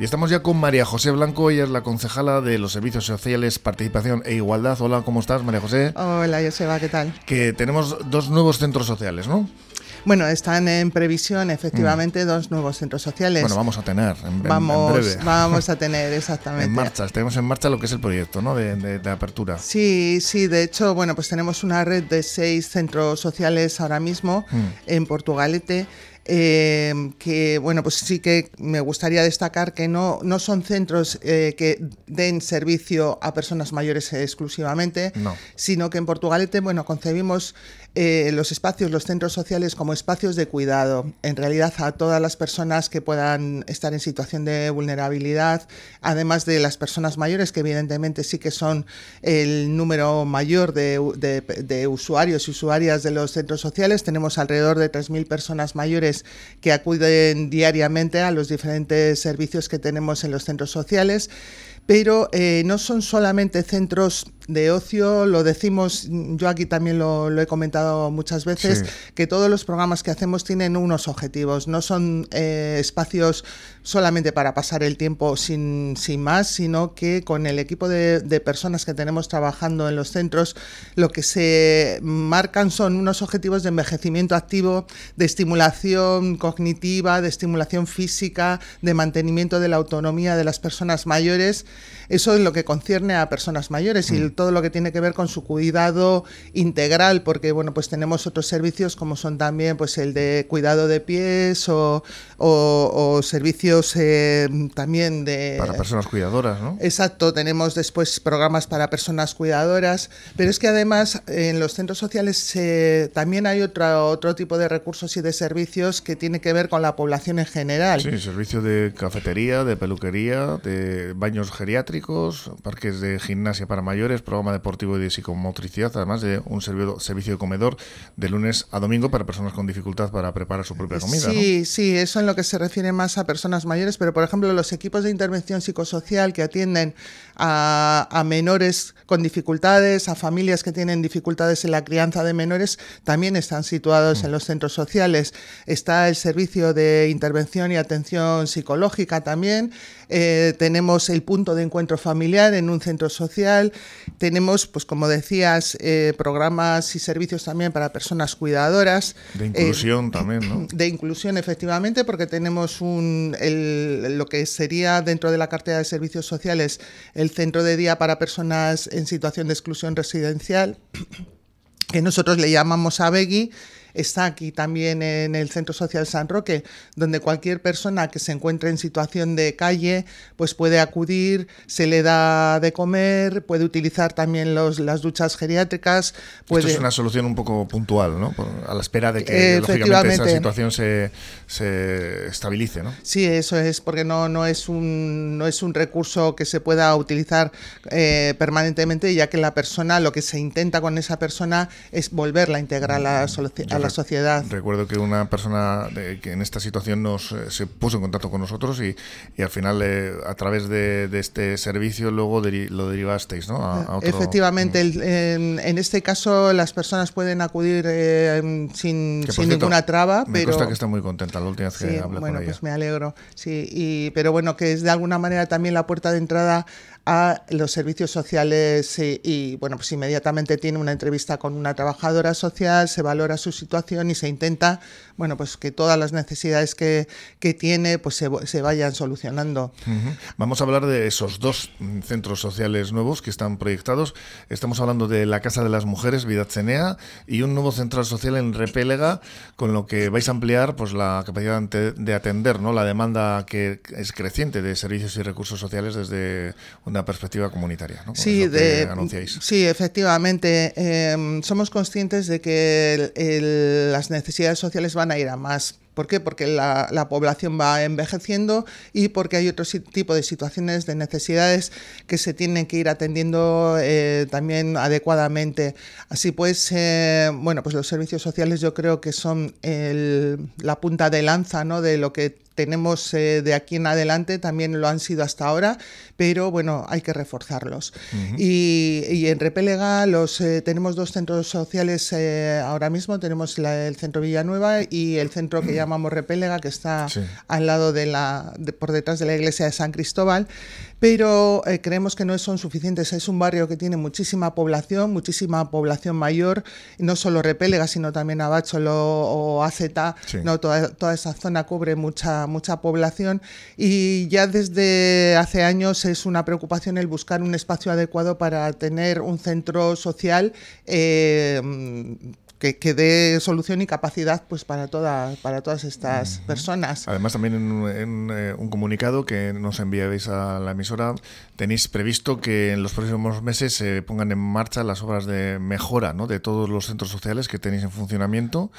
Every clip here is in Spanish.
Y estamos ya con María José Blanco, ella es la concejala de los Servicios Sociales, Participación e Igualdad. Hola, ¿cómo estás, María José? Hola, Joseba, ¿qué tal? Que tenemos dos nuevos centros sociales, ¿no? Bueno, están en previsión efectivamente mm. dos nuevos centros sociales. Bueno, vamos a tener en, vamos, breve. Vamos a tener, exactamente. en marcha, tenemos en marcha lo que es el proyecto ¿no? de, apertura. Sí, sí, de hecho, bueno, pues tenemos una red de seis centros sociales ahora mismo mm. en Portugalete eh, que bueno, pues sí que me gustaría destacar que no, no son centros eh, que den servicio a personas mayores exclusivamente, sino que en Portugalete, bueno, concebimos eh, los espacios, los centros sociales como espacios de cuidado, en realidad a todas las personas que puedan estar en situación de vulnerabilidad, además de las personas mayores, que evidentemente sí que son el número mayor de, de usuarios y usuarias de los centros sociales. Tenemos alrededor de 3.000 personas mayores que acuden diariamente a los diferentes servicios que tenemos en los centros sociales pero eh, no son solamente centros de ocio, lo decimos, yo aquí también lo, he comentado muchas veces, que todos los programas que hacemos tienen unos objetivos, no son eh, espacios solamente para pasar el tiempo sin, sin, más, sino que con el equipo de, personas que tenemos trabajando en los centros, lo que se marcan son unos objetivos de envejecimiento activo, de estimulación cognitiva, de estimulación física, de mantenimiento de la autonomía de las personas mayores eso es lo que concierne a personas mayores y mm. todo lo que tiene que ver con su cuidado integral, porque bueno, pues tenemos otros servicios como son también pues el de cuidado de pies o, servicios eh, también de... Para personas cuidadoras, ¿no? Exacto, tenemos después programas para personas cuidadoras, pero es que además en los centros sociales también hay otro, otro tipo de recursos y de servicios que tiene que ver con la población en general. Sí, servicio de cafetería, de peluquería, de baños geriátricos, parques de gimnasia para mayores, programa deportivo y de psicomotricidad, además de un servicio de comedor de lunes a domingo para personas con dificultad para preparar su propia comida. Sí, sí, eso en lo que se refiere más a personas mayores, pero por ejemplo los equipos de intervención psicosocial que atienden a, menores con dificultades, a familias que tienen dificultades en la crianza de menores, también están situados mm. en los centros sociales. Está el servicio de intervención y atención psicológica también. Eh, tenemos el punto de encuentro familiar en un centro social. Tenemos, pues como decías, eh, programas y servicios también para personas cuidadoras. De inclusión eh, también, ¿no? De inclusión, efectivamente, porque tenemos un, lo que sería dentro de la cartera de servicios sociales el centro de día para personas en situación de exclusión residencial, que nosotros le llamamos ABEGI está aquí también en el Centro Social San Roque, donde cualquier persona que se encuentre en situación de calle pues puede acudir, se le da de comer, puede utilizar también los, las duchas geriátricas. Puede... Esto es una solución un poco puntual, ¿no? A la espera de que lógicamente esa situación se, se, estabilice, ¿no? Sí, eso es, porque no, no, es un, no es un recurso que se pueda utilizar eh, permanentemente, ya que la persona, lo que se intenta con esa persona es volverla a integrar a la, a la sociedad. Recuerdo que una persona que en esta situación nos eh, se puso en contacto con nosotros y, y al final eh, a través de, este servicio luego lo derivasteis, ¿no? A, Efectivamente, mm. en, este caso las personas pueden acudir eh, sin, sin ninguna traba, me pero que está muy contenta la última vez que hablé bueno, con ella. pues me alegro, sí, y, pero bueno que es de alguna manera también la puerta de entrada a los servicios sociales y, bueno, pues inmediatamente tiene una entrevista con una trabajadora social, se valora su situación y se intenta, bueno, pues que todas las necesidades que, que tiene pues se, se, vayan solucionando. Vamos a hablar de esos dos centros sociales nuevos que están proyectados. Estamos hablando de la Casa de las Mujeres, Vidacenea, y un nuevo centro social en Repélega, con lo que vais a ampliar pues la capacidad de atender ¿no? la demanda que es creciente de servicios y recursos sociales desde una perspectiva comunitaria, ¿no? Sí, de, sí, efectivamente. Em, somos conscientes de que las necesidades sociales van a ir a más. ¿Por qué? Porque la, población va envejeciendo y porque hay otro tipo de situaciones, de necesidades que se tienen que ir atendiendo eh, también adecuadamente. Así pues, eh, bueno, pues los servicios sociales yo creo que son la punta de lanza ¿no? de lo que tenemos eh, de aquí en adelante, también lo han sido hasta ahora, pero bueno, hay que reforzarlos. y, en Repélega los, eh, tenemos dos centros sociales eh, ahora mismo, tenemos el centro Villanueva y el centro que llamamos Repélega, que está al lado de la, por detrás de la iglesia de San Cristóbal. Pero eh, creemos que no son suficientes. Es un barrio que tiene muchísima población, muchísima población mayor, no solo Repélega, sino también Abacholo o Aceta, no, toda, toda, esa zona cubre mucha, mucha población. Y ya desde hace años es una preocupación el buscar un espacio adecuado para tener un centro social eh, que, dé solución y capacidad pues para, toda, para todas estas personas. Además, también en, eh, un comunicado que nos enviáis a la emisora, tenéis previsto que en los próximos meses se pongan en marcha las obras de mejora ¿no? de todos los centros sociales que tenéis en funcionamiento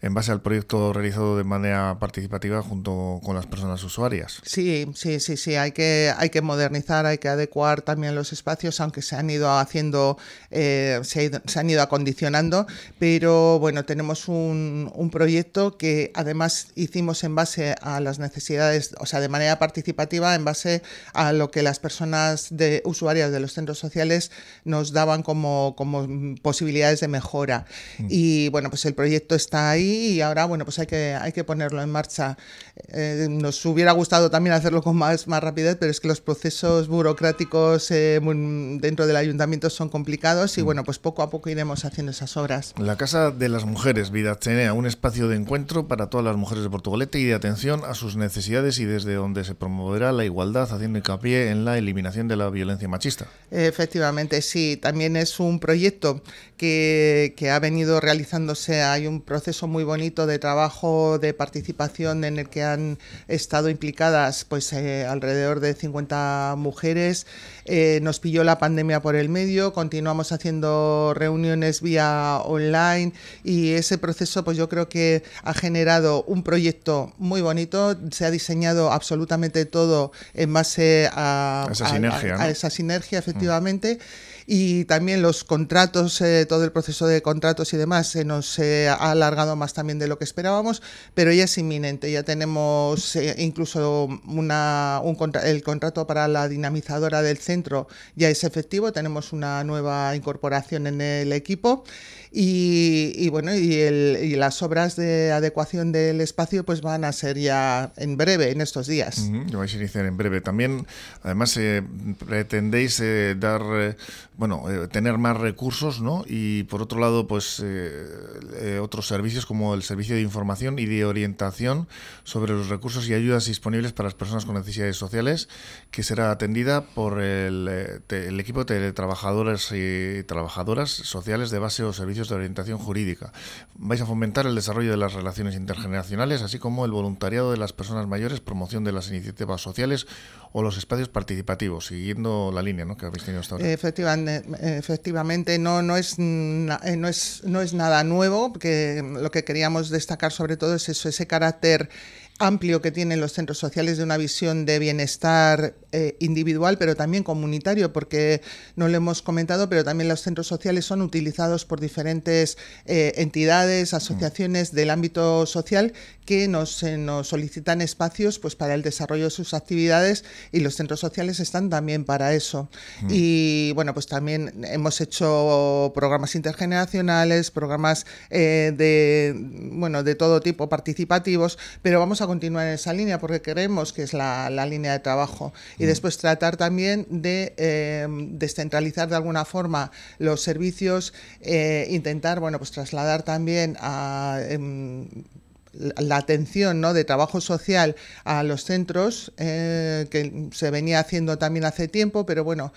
en base al proyecto realizado de manera participativa junto con las personas usuarias. Sí, sí, sí, sí, hay que, hay que modernizar, hay que adecuar también los espacios, aunque se han ido haciendo, eh, se, se han ido acondicionando, pero pero bueno, tenemos un, proyecto que además hicimos en base a las necesidades, o sea, de manera participativa, en base a lo que las personas de, usuarias de los centros sociales nos daban como, como posibilidades de mejora. Mm. Y bueno, pues el proyecto está ahí y ahora, bueno, pues hay que, hay que ponerlo en marcha. Eh, nos hubiera gustado también hacerlo con más, más rapidez, pero es que los procesos burocráticos eh, dentro del ayuntamiento son complicados y mm. bueno, pues poco a poco iremos haciendo esas obras. La casa de las Mujeres, Vida Chenea, un espacio de encuentro para todas las mujeres de Portugalete y de atención a sus necesidades y desde donde se promoverá la igualdad, haciendo hincapié en la eliminación de la violencia machista. Efectivamente, sí, también es un proyecto que, ha venido realizándose, hay un proceso muy bonito de trabajo, de participación en el que han estado implicadas pues eh, alrededor de 50 mujeres. Eh, nos pilló la pandemia por el medio, continuamos haciendo reuniones vía online y ese proceso pues yo creo que ha generado un proyecto muy bonito, se ha diseñado absolutamente todo en base a, esa, sinergia, a, esa sinergia, efectivamente. Y también los contratos, eh, todo el proceso de contratos y demás se nos ha alargado más también de lo que esperábamos, pero ya es inminente. Ya tenemos eh, incluso una, un el contrato para la dinamizadora del centro ya es efectivo. Tenemos una nueva incorporación en el equipo y, bueno, y, las obras de adecuación del espacio pues van a ser ya en breve, en estos días. lo vais a iniciar en breve. También, además, eh, pretendéis eh, dar, eh, bueno, tener más recursos, ¿no? Y por otro lado, pues otros servicios como el servicio de información y de orientación sobre los recursos y ayudas disponibles para las personas con necesidades sociales, que será atendida por el, el equipo de teletrabajadores y trabajadoras sociales de base o servicios de orientación jurídica. Vais a fomentar el desarrollo de las relaciones intergeneracionales, así como el voluntariado de las personas mayores, promoción de las iniciativas sociales o los espacios participativos, siguiendo la línea ¿no? que habéis tenido hasta ahora. Efectivamente, efectivamente no, no, es, eh, no, es, no es nada nuevo, porque lo que queríamos destacar sobre todo es eso, ese carácter amplio que tienen los centros sociales de una visión de bienestar eh, individual, pero también comunitario, porque no lo hemos comentado, pero también los centros sociales son utilizados por diferentes eh, entidades, asociaciones del ámbito social que nos, eh, nos, solicitan espacios pues, para el desarrollo de sus actividades y los centros sociales están también para eso. Mm. Y bueno, pues también hemos hecho programas intergeneracionales, programas de, bueno, de todo tipo participativos, pero vamos a continuar en esa línea porque creemos que es la, línea de trabajo. Y mm. después tratar también de eh, descentralizar de alguna forma los servicios, eh, intentar bueno, pues trasladar también a... La atención ¿no? de trabajo social a los centros, eh, que se venía haciendo también hace tiempo, pero bueno,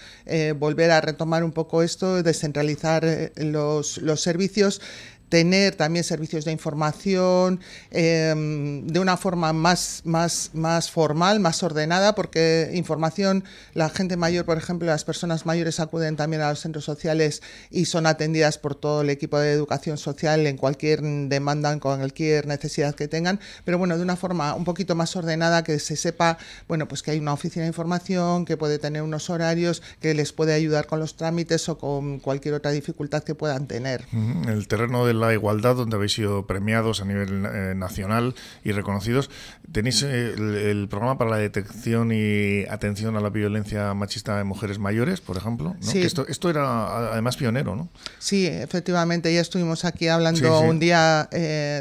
volver a retomar un poco esto, descentralizar los, los servicios tener también servicios de información em, de una forma más, más, más formal, más ordenada, porque información, la gente mayor, por ejemplo, las personas mayores acuden también a los centros sociales y son atendidas por todo el equipo de educación social en cualquier demanda, en cualquier necesidad que tengan, pero bueno, de una forma un poquito más ordenada, que se sepa, bueno, pues que hay una oficina de información, que puede tener unos horarios, que les puede ayudar con los trámites o con cualquier otra dificultad que puedan tener. El terreno de la igualdad, donde habéis sido premiados a nivel eh, nacional y reconocidos. Tenéis eh, el, programa para la detección y atención a la violencia machista en mujeres mayores, por ejemplo. Sí. esto, esto era además pionero, ¿no? Sí, efectivamente. Ya estuvimos aquí hablando un día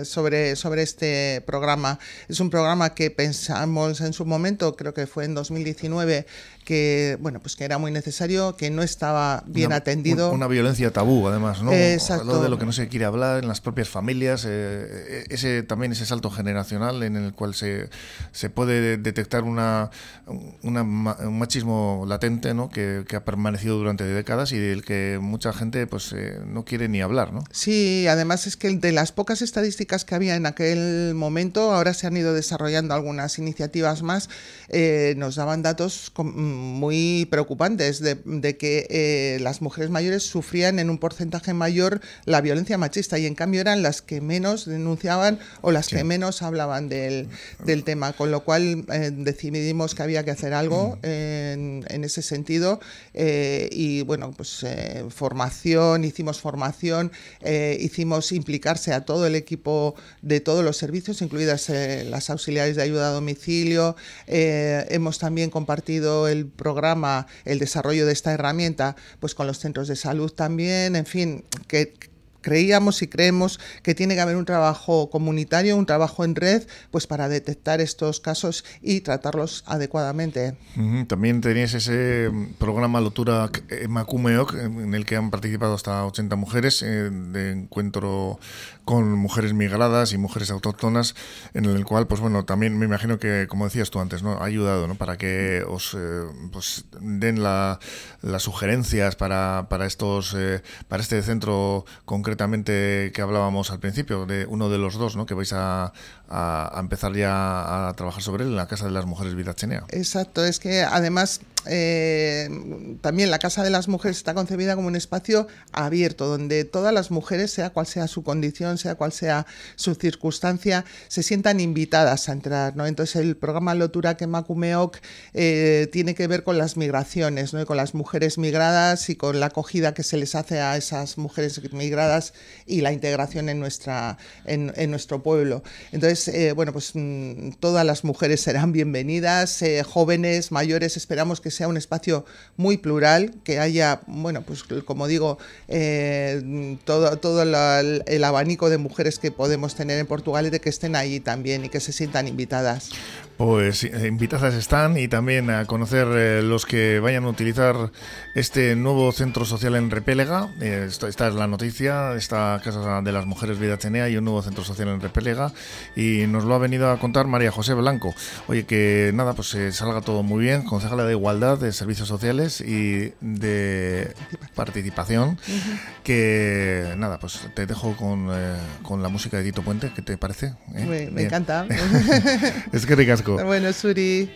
sobre, sobre este programa. Es un programa que pensamos en su momento, creo que fue en 2019, que bueno pues que era muy necesario que no estaba bien atendido. una violencia tabú además no Exacto. de lo que no se quiere hablar en las propias familias eh, ese también ese salto generacional en el cual se, se puede detectar una, un machismo latente no que, ha permanecido durante décadas y del que mucha gente pues eh, no quiere ni hablar no sí además es que de las pocas estadísticas que había en aquel momento ahora se han ido desarrollando algunas iniciativas más eh, nos daban datos con, muy preocupantes de, que eh, las mujeres mayores sufrían en un porcentaje mayor la violencia machista y en cambio eran las que menos denunciaban o las que menos hablaban del, tema, con lo cual eh, decidimos que había que hacer algo en, ese sentido eh, y bueno, pues formación, hicimos formación, hicimos implicarse a todo el equipo de todos los servicios, incluidas las auxiliares de ayuda a domicilio, hemos también compartido el programa el desarrollo de esta herramienta, pues con los centros de salud también, en fin, que creíamos y creemos que tiene que haber un trabajo comunitario, un trabajo en red, pues para detectar estos casos y tratarlos adecuadamente. También tenías ese mm, programa Lotura Macumeoc, en el que han participado hasta 80 mujeres eh, de encuentro con mujeres migradas y mujeres autóctonas, en el cual, pues bueno, también me imagino que, como decías tú antes, ¿no? ha ayudado ¿no? para que os eh, pues den las sugerencias para, para estos eh, para este centro concretamente que hablábamos al principio, de uno de los dos, ¿no? que vais a, a, empezar ya a trabajar sobre él en la Casa de las Mujeres Vidachenea. Exacto, es que además eh, también la Casa de las Mujeres está concebida como un espacio abierto, donde todas las mujeres, sea cual sea su condición, sea cual sea su circunstancia, se sientan invitadas a entrar. ¿no? Entonces el programa Lotura que Macumeoc eh, tiene que ver con las migraciones, ¿no? con las mujeres migradas y con la acogida que se les hace a esas mujeres migradas y la integración en, nuestra, en, nuestro pueblo. Entonces, eh, bueno, pues mm, todas las mujeres serán bienvenidas, jóvenes, mayores, esperamos que sea un espacio muy plural, que haya, bueno, pues como digo, eh, todo, todo el abanico de mujeres que podemos tener en Portugal y de que estén ahí también y que se sientan invitadas. Pues eh, invitadas están y también a conocer eh, los que vayan a utilizar este nuevo centro social en Repélega. esta, es la noticia, esta Casa de las Mujeres Vida Tenea y un nuevo centro social en Repélega. Y nos lo ha venido a contar María José Blanco. Oye, que nada, pues salga todo muy bien, concejala de igualdad de Servicios Sociales y de participación. Que nada, pues te dejo con, eh, con, la música de Tito Puente, ¿qué te parece? ¿Eh? Me, encanta. es que ricasco. Bueno, Suri.